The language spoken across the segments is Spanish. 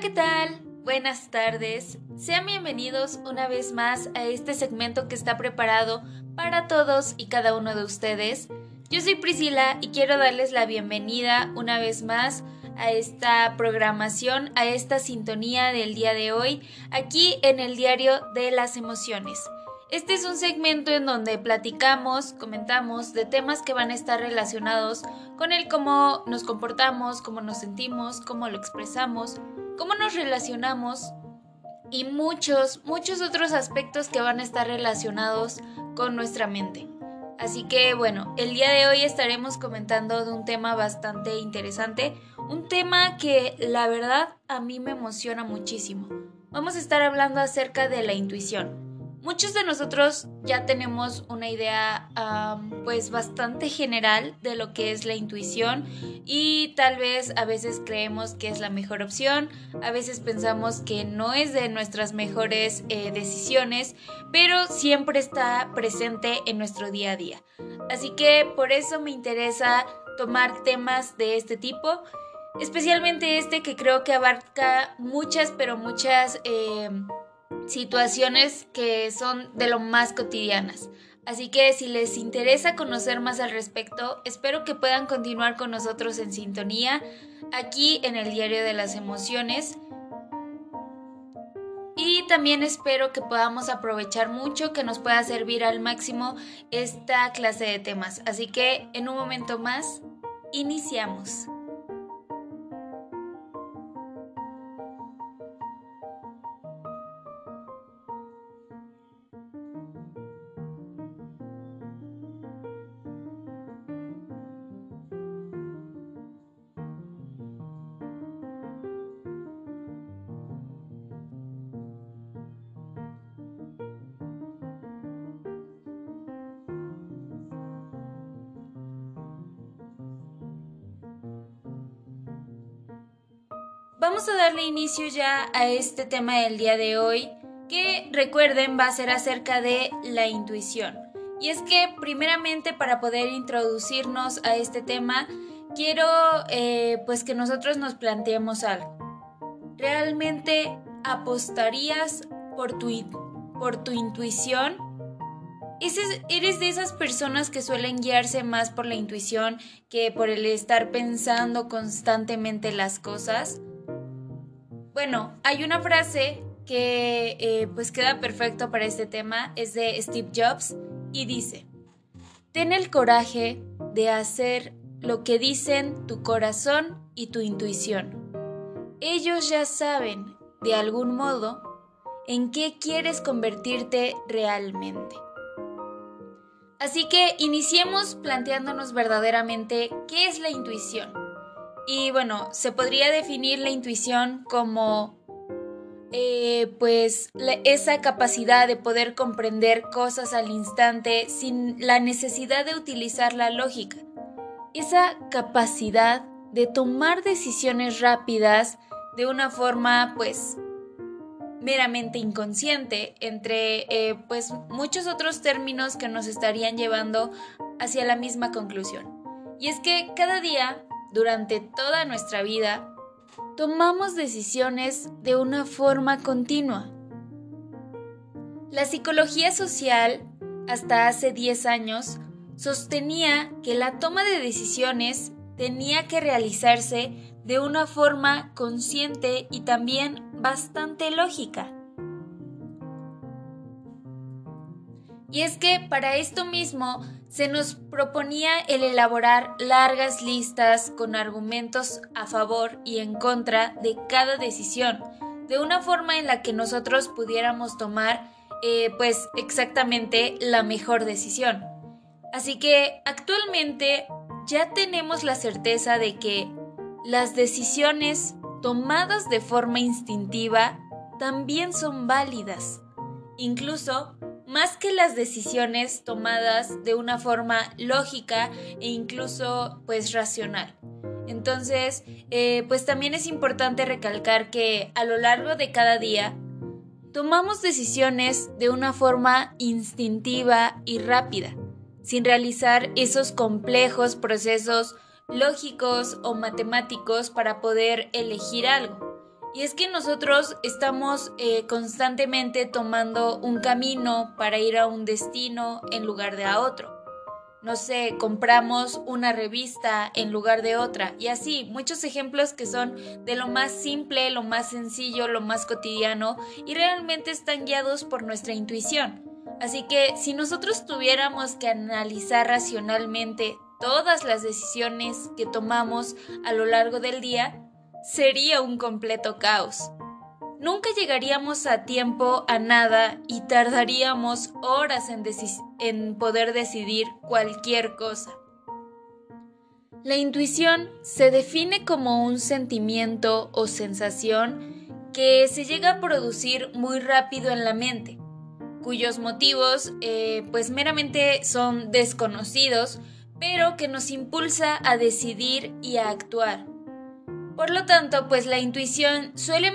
¿qué tal? Buenas tardes. Sean bienvenidos una vez más a este segmento que está preparado para todos y cada uno de ustedes. Yo soy Priscila y quiero darles la bienvenida una vez más a esta programación, a esta sintonía del día de hoy, aquí en el diario de las emociones. Este es un segmento en donde platicamos, comentamos de temas que van a estar relacionados con el cómo nos comportamos, cómo nos sentimos, cómo lo expresamos, cómo nos relacionamos y muchos, muchos otros aspectos que van a estar relacionados con nuestra mente. Así que bueno, el día de hoy estaremos comentando de un tema bastante interesante, un tema que la verdad a mí me emociona muchísimo. Vamos a estar hablando acerca de la intuición. Muchos de nosotros ya tenemos una idea pues bastante general de lo que es la intuición y tal vez a veces creemos que es la mejor opción, a veces pensamos que no es de nuestras mejores eh, decisiones, pero siempre está presente en nuestro día a día. Así que por eso me interesa tomar temas de este tipo especialmente este que creo que abarca muchas, pero muchas eh, situaciones que son de lo más cotidianas. Así que si les interesa conocer más al respecto, espero que puedan continuar con nosotros en sintonía aquí en el Diario de las Emociones. Y también espero que podamos aprovechar mucho, que nos pueda servir al máximo esta clase de temas. Así que en un momento más, iniciamos. Darle inicio ya a este tema del día de hoy, que recuerden va a ser acerca de la intuición. Y es que primeramente para poder introducirnos a este tema, quiero eh, pues que nosotros nos planteemos algo. ¿Realmente apostarías por tu, por tu intuición? ¿Eres de esas personas que suelen guiarse más por la intuición que por el estar pensando constantemente las cosas? Bueno, hay una frase que eh, pues queda perfecto para este tema, es de Steve Jobs y dice, ten el coraje de hacer lo que dicen tu corazón y tu intuición. Ellos ya saben, de algún modo, en qué quieres convertirte realmente. Así que iniciemos planteándonos verdaderamente qué es la intuición. Y bueno, se podría definir la intuición como eh, pues esa capacidad de poder comprender cosas al instante sin la necesidad de utilizar la lógica. Esa capacidad de tomar decisiones rápidas de una forma pues meramente inconsciente entre eh, pues muchos otros términos que nos estarían llevando hacia la misma conclusión. Y es que cada día durante toda nuestra vida, tomamos decisiones de una forma continua. La psicología social, hasta hace 10 años, sostenía que la toma de decisiones tenía que realizarse de una forma consciente y también bastante lógica. Y es que para esto mismo se nos proponía el elaborar largas listas con argumentos a favor y en contra de cada decisión, de una forma en la que nosotros pudiéramos tomar eh, pues exactamente la mejor decisión. Así que actualmente ya tenemos la certeza de que las decisiones tomadas de forma instintiva también son válidas. Incluso más que las decisiones tomadas de una forma lógica e incluso pues racional. Entonces, eh, pues también es importante recalcar que a lo largo de cada día tomamos decisiones de una forma instintiva y rápida, sin realizar esos complejos procesos lógicos o matemáticos para poder elegir algo. Y es que nosotros estamos eh, constantemente tomando un camino para ir a un destino en lugar de a otro. No sé, compramos una revista en lugar de otra. Y así, muchos ejemplos que son de lo más simple, lo más sencillo, lo más cotidiano y realmente están guiados por nuestra intuición. Así que si nosotros tuviéramos que analizar racionalmente todas las decisiones que tomamos a lo largo del día, sería un completo caos. Nunca llegaríamos a tiempo a nada y tardaríamos horas en, poder decidir cualquier cosa. La intuición se define como un sentimiento o sensación que se llega a producir muy rápido en la mente, cuyos motivos eh, pues meramente son desconocidos, pero que nos impulsa a decidir y a actuar. Por lo tanto, pues la intuición suele,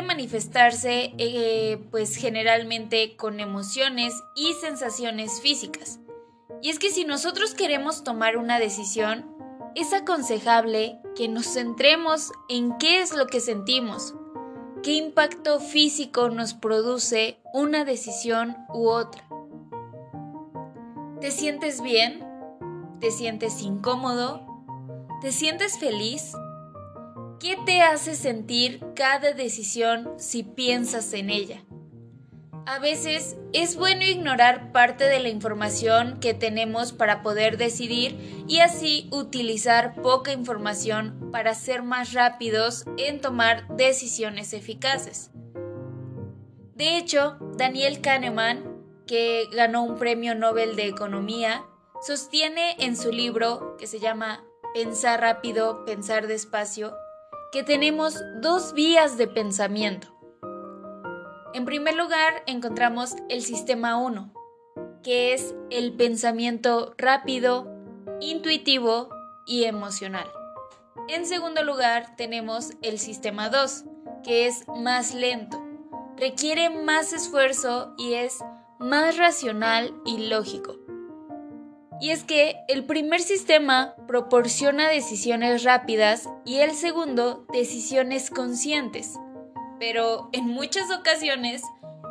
manifestarse eh, pues generalmente con emociones y sensaciones físicas. Y es que si nosotros queremos tomar una decisión, es aconsejable que nos centremos en qué es lo que sentimos, qué impacto físico nos produce una decisión u otra. ¿Te sientes bien? ¿Te sientes incómodo? ¿Te sientes feliz? ¿Qué te hace sentir cada decisión si piensas en ella? A veces es bueno ignorar parte de la información que tenemos para poder decidir y así utilizar poca información para ser más rápidos en tomar decisiones eficaces. De hecho, Daniel Kahneman, que ganó un premio Nobel de Economía, sostiene en su libro que se llama Pensar rápido, pensar despacio, que tenemos dos vías de pensamiento. En primer lugar, encontramos el sistema 1, que es el pensamiento rápido, intuitivo y emocional. En segundo lugar, tenemos el sistema 2, que es más lento, requiere más esfuerzo y es más racional y lógico. Y es que el primer sistema proporciona decisiones rápidas y el segundo decisiones conscientes. Pero en muchas ocasiones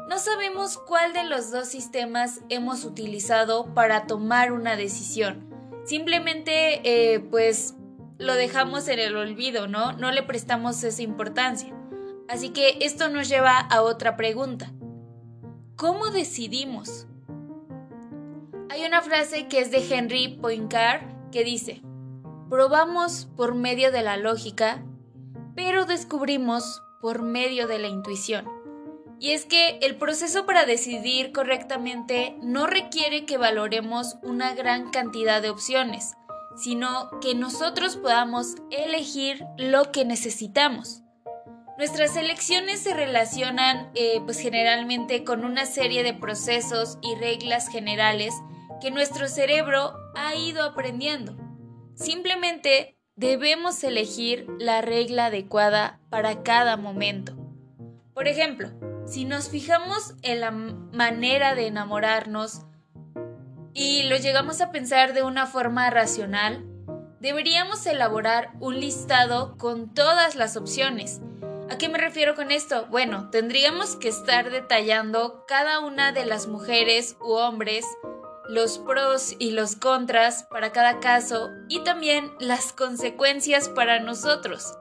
no sabemos cuál de los dos sistemas hemos utilizado para tomar una decisión. Simplemente eh, pues lo dejamos en el olvido, ¿no? No le prestamos esa importancia. Así que esto nos lleva a otra pregunta. ¿Cómo decidimos? Hay una frase que es de Henry Poincaré que dice, probamos por medio de la lógica, pero descubrimos por medio de la intuición. Y es que el proceso para decidir correctamente no requiere que valoremos una gran cantidad de opciones, sino que nosotros podamos elegir lo que necesitamos. Nuestras elecciones se relacionan eh, pues generalmente con una serie de procesos y reglas generales que nuestro cerebro ha ido aprendiendo. Simplemente debemos elegir la regla adecuada para cada momento. Por ejemplo, si nos fijamos en la manera de enamorarnos y lo llegamos a pensar de una forma racional, deberíamos elaborar un listado con todas las opciones. ¿A qué me refiero con esto? Bueno, tendríamos que estar detallando cada una de las mujeres u hombres los pros y los contras para cada caso y también las consecuencias para nosotros.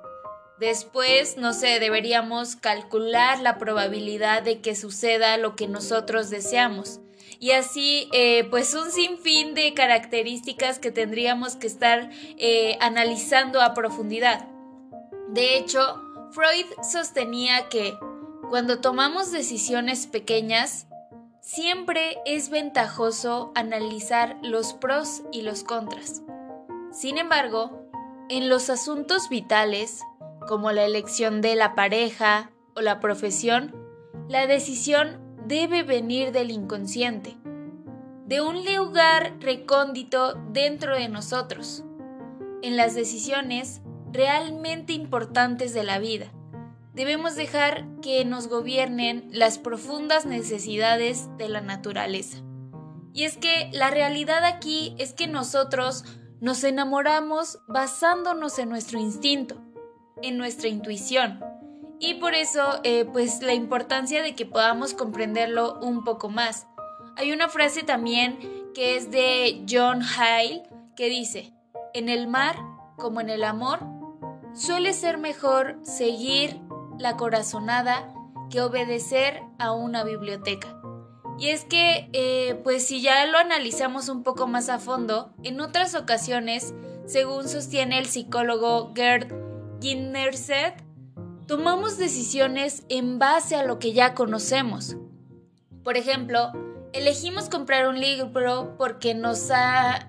Después, no sé, deberíamos calcular la probabilidad de que suceda lo que nosotros deseamos. Y así, eh, pues un sinfín de características que tendríamos que estar eh, analizando a profundidad. De hecho, Freud sostenía que cuando tomamos decisiones pequeñas, siempre es ventajoso analizar los pros y los contras. Sin embargo, en los asuntos vitales, como la elección de la pareja o la profesión, la decisión debe venir del inconsciente, de un lugar recóndito dentro de nosotros, en las decisiones realmente importantes de la vida debemos dejar que nos gobiernen las profundas necesidades de la naturaleza. Y es que la realidad aquí es que nosotros nos enamoramos basándonos en nuestro instinto, en nuestra intuición. y por eso eh, pues la importancia de que podamos comprenderlo un poco más. Hay una frase también que es de John Hale que dice, en el mar como en el amor, suele ser mejor seguir la corazonada que obedecer a una biblioteca. Y es que, eh, pues si ya lo analizamos un poco más a fondo, en otras ocasiones, según sostiene el psicólogo Gerd Ginnerset, tomamos decisiones en base a lo que ya conocemos. Por ejemplo, elegimos comprar un libro porque nos ha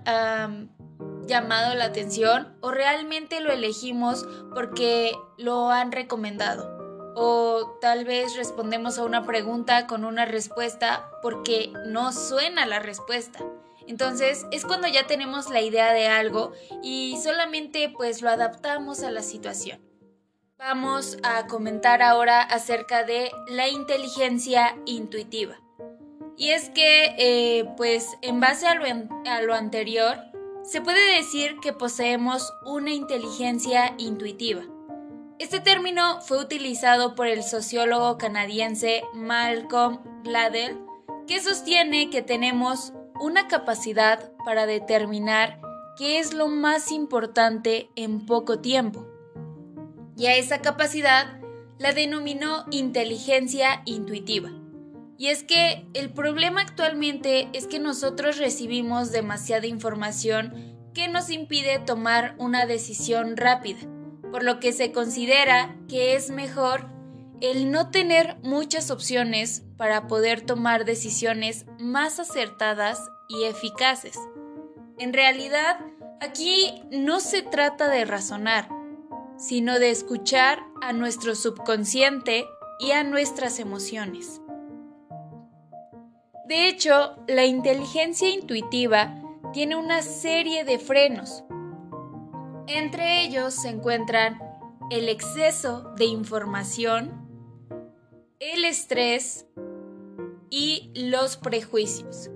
llamado la atención o realmente lo elegimos porque lo han recomendado. O tal vez respondemos a una pregunta con una respuesta porque no suena la respuesta. Entonces es cuando ya tenemos la idea de algo y solamente pues lo adaptamos a la situación. Vamos a comentar ahora acerca de la inteligencia intuitiva. Y es que, eh, pues, en base a lo, a lo anterior, se puede decir que poseemos una inteligencia intuitiva. Este término fue utilizado por el sociólogo canadiense Malcolm Gladwell, que sostiene que tenemos una capacidad para determinar qué es lo más importante en poco tiempo y a esa capacidad la denominó inteligencia intuitiva. Y es que el problema actualmente es que nosotros recibimos demasiada información que nos impide tomar una decisión rápida, por lo que se considera que es mejor el no tener muchas opciones para poder tomar decisiones más acertadas y eficaces. En realidad, aquí no se trata de razonar, sino de escuchar a nuestro subconsciente y a nuestras emociones. De hecho, la inteligencia intuitiva tiene una serie de frenos. Entre ellos se encuentran el exceso de información, el estrés y los prejuicios.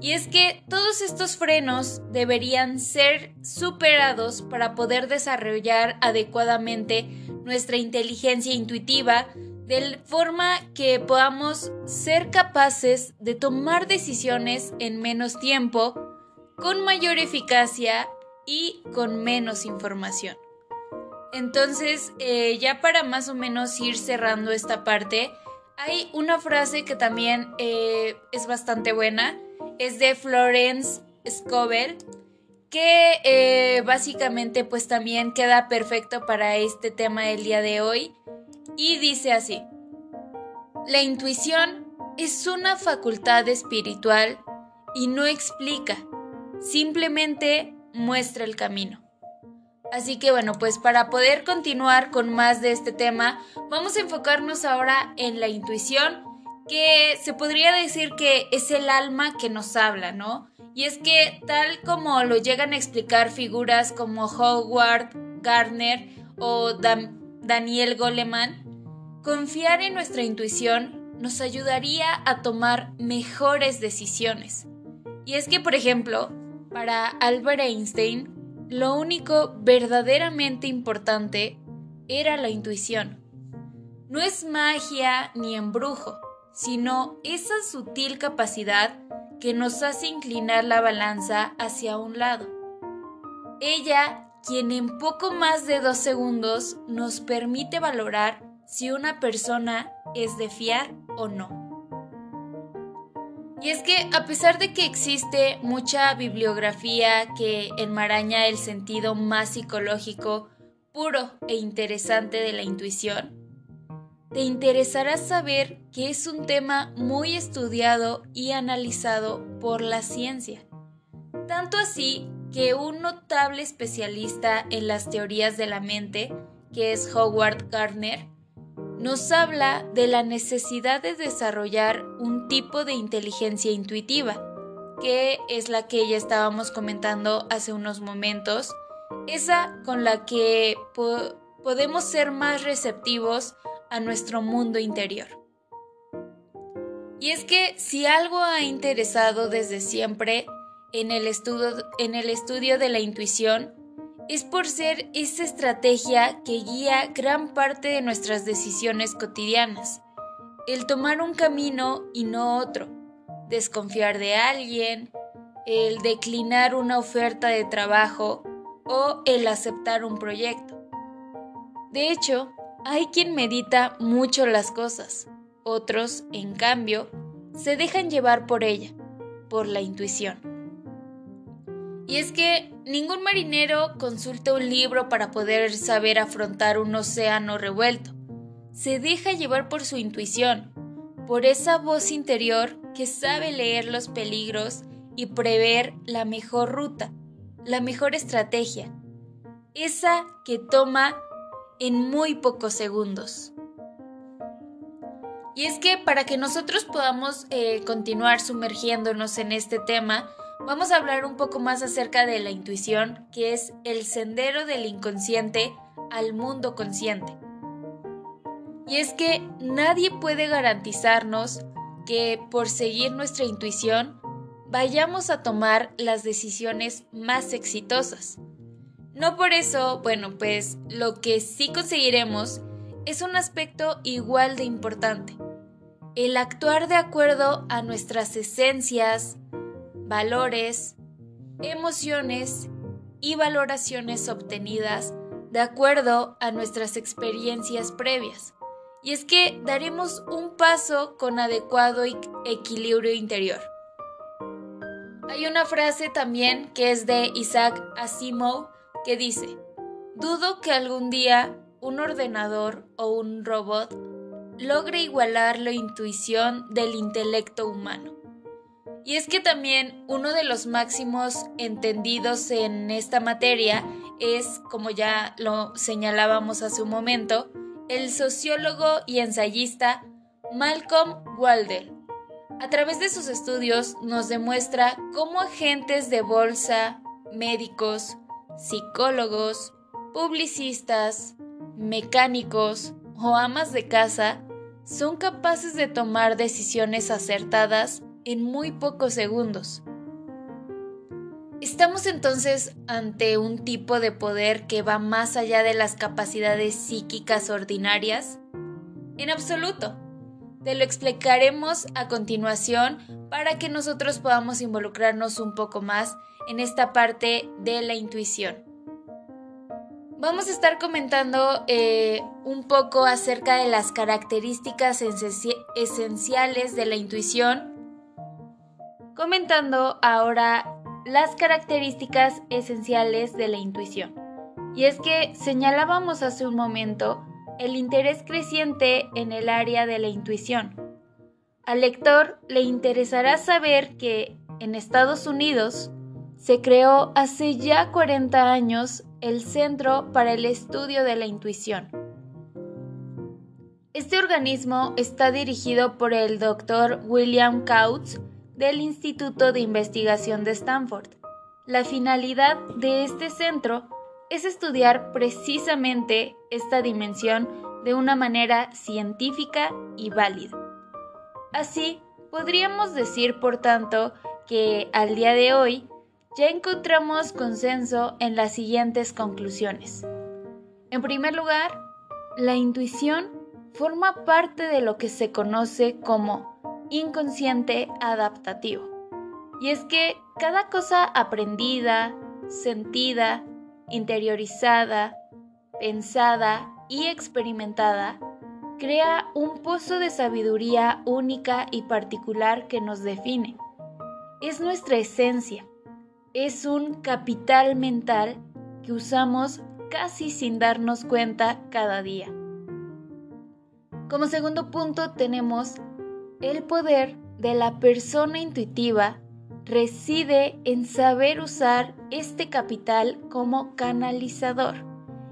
Y es que todos estos frenos deberían ser superados para poder desarrollar adecuadamente nuestra inteligencia intuitiva de forma que podamos ser capaces de tomar decisiones en menos tiempo, con mayor eficacia y con menos información. Entonces, eh, ya para más o menos ir cerrando esta parte, hay una frase que también eh, es bastante buena es de Florence Scovel, que eh, básicamente pues también queda perfecto para este tema del día de hoy y dice así, la intuición es una facultad espiritual y no explica, simplemente muestra el camino. Así que bueno, pues para poder continuar con más de este tema, vamos a enfocarnos ahora en la intuición que se podría decir que es el alma que nos habla, ¿no? Y es que tal como lo llegan a explicar figuras como Howard Gardner o Daniel Goleman, confiar en nuestra intuición nos ayudaría a tomar mejores decisiones. Y es que, por ejemplo, para Albert Einstein, lo único verdaderamente importante era la intuición. No es magia ni embrujo, sino esa sutil capacidad que nos hace inclinar la balanza hacia un lado. Ella, quien en poco más de dos segundos nos permite valorar si una persona es de fiar o no. Y es que a pesar de que existe mucha bibliografía que enmaraña el sentido más psicológico, puro e interesante de la intuición, te interesará saber que es un tema muy estudiado y analizado por la ciencia. Tanto así que un notable especialista en las teorías de la mente, que es Howard Gardner, nos habla de la necesidad de desarrollar un tipo de inteligencia intuitiva, que es la que ya estábamos comentando hace unos momentos, esa con la que podemos ser más receptivos a nuestro mundo interior. Y es que si algo ha interesado desde siempre en el, estudio, de la intuición, es por ser esa estrategia que guía gran parte de nuestras decisiones cotidianas. El tomar un camino y no otro, desconfiar de alguien, el declinar una oferta de trabajo o el aceptar un proyecto. De hecho, hay quien medita mucho las cosas, otros, en cambio, se dejan llevar por ella, por la intuición. Y es que ningún marinero consulta un libro para poder saber afrontar un océano revuelto. Se deja llevar por su intuición, por esa voz interior que sabe leer los peligros y prever la mejor ruta, la mejor estrategia, esa que toma en muy pocos segundos. Y es que para que nosotros podamos eh, continuar sumergiéndonos en este tema, vamos a hablar un poco más acerca de la intuición, que es el sendero del inconsciente al mundo consciente. Y es que nadie puede garantizarnos que por seguir nuestra intuición vayamos a tomar las decisiones más exitosas. No por eso, bueno, pues lo que sí conseguiremos es un aspecto igual de importante, el actuar de acuerdo a nuestras esencias, valores, emociones y valoraciones obtenidas de acuerdo a nuestras experiencias previas. Y es que daremos un paso con adecuado equilibrio interior. Hay una frase también que es de Isaac Asimov que dice, dudo que algún día un ordenador o un robot logre igualar la intuición del intelecto humano. Y es que también uno de los máximos entendidos en esta materia es, como ya lo señalábamos hace un momento, el sociólogo y ensayista Malcolm Walder. A través de sus estudios nos demuestra cómo agentes de bolsa, médicos, psicólogos, publicistas, mecánicos o amas de casa son capaces de tomar decisiones acertadas en muy pocos segundos. ¿Estamos entonces ante un tipo de poder que va más allá de las capacidades psíquicas ordinarias? En absoluto. Te lo explicaremos a continuación para que nosotros podamos involucrarnos un poco más en esta parte de la intuición. Vamos a estar comentando eh, un poco acerca de las características esenciales de la intuición, comentando ahora las características esenciales de la intuición. Y es que señalábamos hace un momento el interés creciente en el área de la intuición. Al lector le interesará saber que en Estados Unidos se creó hace ya 40 años el Centro para el Estudio de la Intuición. Este organismo está dirigido por el Dr. William Kautz del Instituto de Investigación de Stanford. La finalidad de este centro es estudiar precisamente esta dimensión de una manera científica y válida. Así, podríamos decir, por tanto, que al día de hoy ya encontramos consenso en las siguientes conclusiones. En primer lugar, la intuición forma parte de lo que se conoce como inconsciente adaptativo. Y es que cada cosa aprendida, sentida, interiorizada, pensada y experimentada crea un pozo de sabiduría única y particular que nos define. Es nuestra esencia es un capital mental que usamos casi sin darnos cuenta cada día. Como segundo punto tenemos el poder de la persona intuitiva reside en saber usar este capital como canalizador.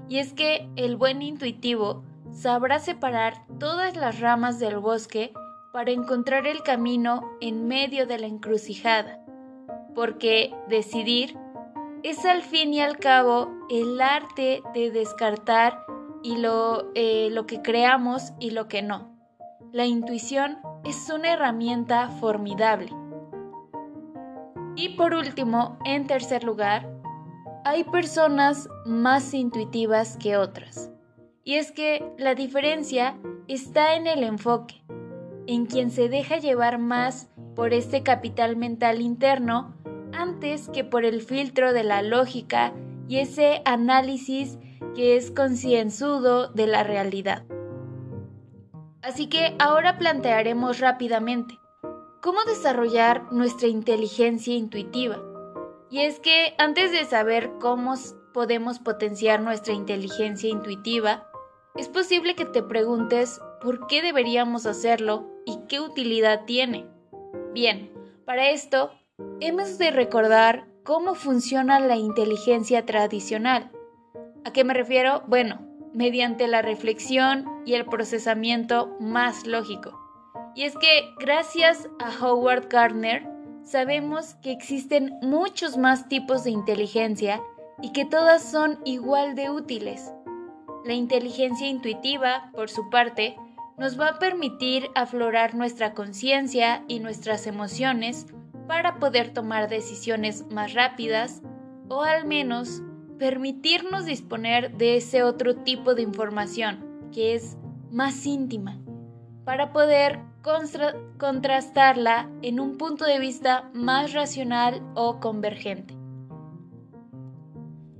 Y es que el buen intuitivo sabrá separar todas las ramas del bosque para encontrar el camino en medio de la encrucijada porque decidir es al fin y al cabo el arte de descartar y lo, eh, lo que creamos y lo que no. La intuición es una herramienta formidable. Y por último, en tercer lugar, hay personas más intuitivas que otras. Y es que la diferencia está en el enfoque, en quien se deja llevar más por este capital mental interno antes que por el filtro de la lógica y ese análisis que es concienzudo de la realidad. Así que ahora plantearemos rápidamente cómo desarrollar nuestra inteligencia intuitiva. Y es que antes de saber cómo podemos potenciar nuestra inteligencia intuitiva, es posible que te preguntes por qué deberíamos hacerlo y qué utilidad tiene. Bien, para esto hemos de recordar cómo funciona la inteligencia tradicional. ¿A qué me refiero? Bueno, mediante la reflexión y el procesamiento más lógico. Y es que gracias a Howard Gardner sabemos que existen muchos más tipos de inteligencia y que todas son igual de útiles. La inteligencia intuitiva, por su parte, nos va a permitir aflorar nuestra conciencia y nuestras emociones para poder tomar decisiones más rápidas o al menos permitirnos disponer de ese otro tipo de información que es más íntima para poder contrastarla en un punto de vista más racional o convergente.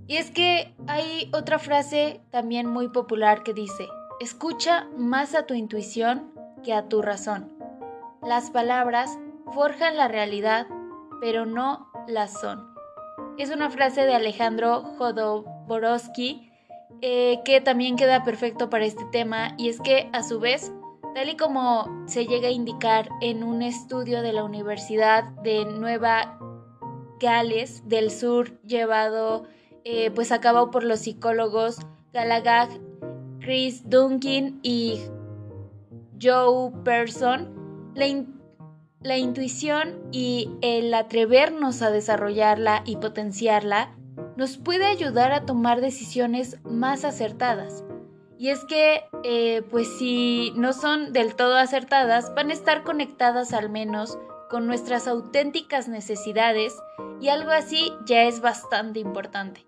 Y es que hay otra frase también muy popular que dice, escucha más a tu intuición que a tu razón. Las palabras forjan la realidad, pero no la son. Es una frase de Alejandro Jodorowsky eh, que también queda perfecto para este tema y es que a su vez, tal y como se llega a indicar en un estudio de la Universidad de Nueva Gales del Sur llevado eh, pues a cabo por los psicólogos Galagag, Chris Duncan y Joe Person, la, la intuición y el atrevernos a desarrollarla y potenciarla nos puede ayudar a tomar decisiones más acertadas. Y es que, eh, pues si no son del todo acertadas, van a estar conectadas al menos con nuestras auténticas necesidades y algo así ya es bastante importante.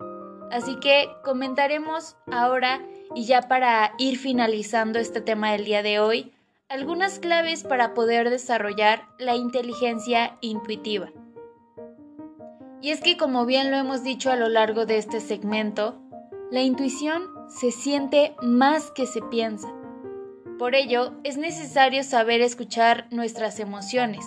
Así que comentaremos ahora y ya para ir finalizando este tema del día de hoy, algunas claves para poder desarrollar la inteligencia intuitiva. Y es que como bien lo hemos dicho a lo largo de este segmento, la intuición se siente más que se piensa. Por ello, es necesario saber escuchar nuestras emociones,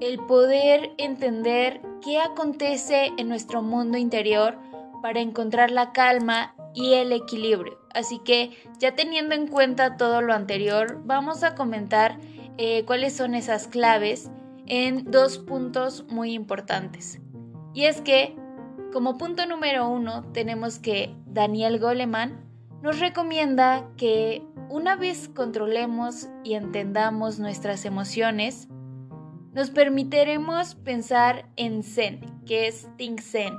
el poder entender qué acontece en nuestro mundo interior para encontrar la calma y el equilibrio. Así que ya teniendo en cuenta todo lo anterior, vamos a comentar eh, cuáles son esas claves en dos puntos muy importantes. Y es que, como punto número uno, tenemos que Daniel Goleman nos recomienda que una vez controlemos y entendamos nuestras emociones, nos permitiremos pensar en Zen, que es Think Zen,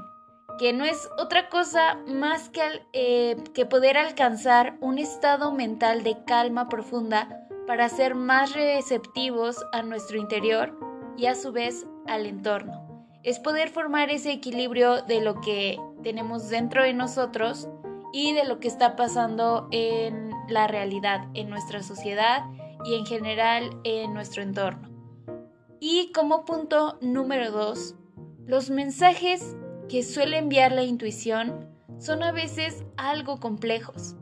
que no es otra cosa más que, eh, que poder alcanzar un estado mental de calma profunda para ser más receptivos a nuestro interior y a su vez al entorno. Es poder formar ese equilibrio de lo que tenemos dentro de nosotros y de lo que está pasando en la realidad, en nuestra sociedad y en general en nuestro entorno. Y como punto número dos, los mensajes que suele enviar la intuición son a veces algo complejos.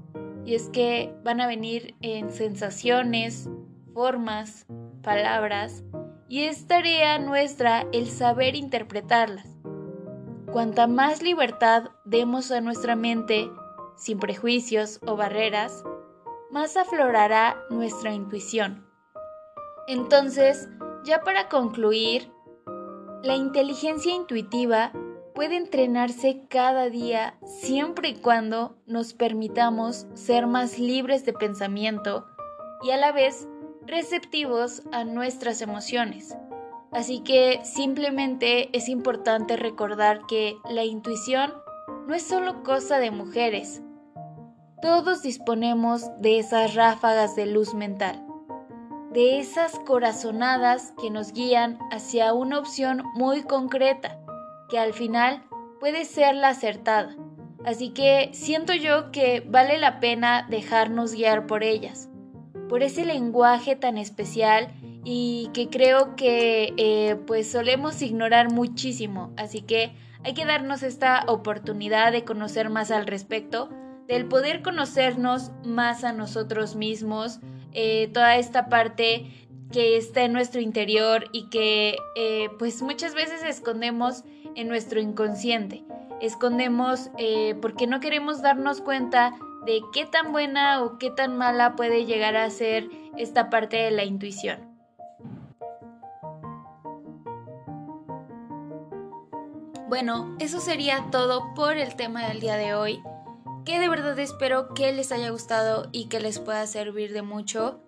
Y es que van a venir en sensaciones, formas, palabras, y es tarea nuestra el saber interpretarlas. Cuanta más libertad demos a nuestra mente, sin prejuicios o barreras, más aflorará nuestra intuición. Entonces, ya para concluir, la inteligencia intuitiva puede entrenarse cada día siempre y cuando nos permitamos ser más libres de pensamiento y a la vez receptivos a nuestras emociones. Así que simplemente es importante recordar que la intuición no es solo cosa de mujeres. Todos disponemos de esas ráfagas de luz mental, de esas corazonadas que nos guían hacia una opción muy concreta que al final puede ser la acertada. Así que siento yo que vale la pena dejarnos guiar por ellas, por ese lenguaje tan especial y que creo que eh, pues solemos ignorar muchísimo. Así que hay que darnos esta oportunidad de conocer más al respecto, del poder conocernos más a nosotros mismos, eh, toda esta parte que está en nuestro interior y que eh, pues muchas veces escondemos en nuestro inconsciente. Escondemos eh, porque no queremos darnos cuenta de qué tan buena o qué tan mala puede llegar a ser esta parte de la intuición. Bueno, eso sería todo por el tema del día de hoy, que de verdad espero que les haya gustado y que les pueda servir de mucho.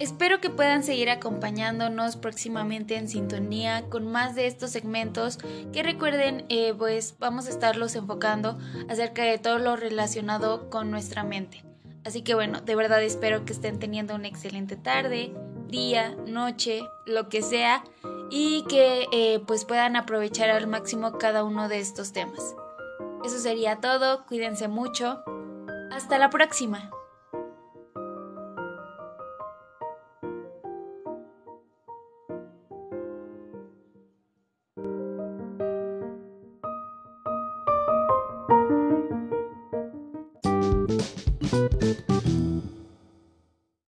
Espero que puedan seguir acompañándonos próximamente en sintonía con más de estos segmentos que recuerden eh, pues vamos a estarlos enfocando acerca de todo lo relacionado con nuestra mente. Así que bueno, de verdad espero que estén teniendo una excelente tarde, día, noche, lo que sea y que eh, pues puedan aprovechar al máximo cada uno de estos temas. Eso sería todo, cuídense mucho. Hasta la próxima.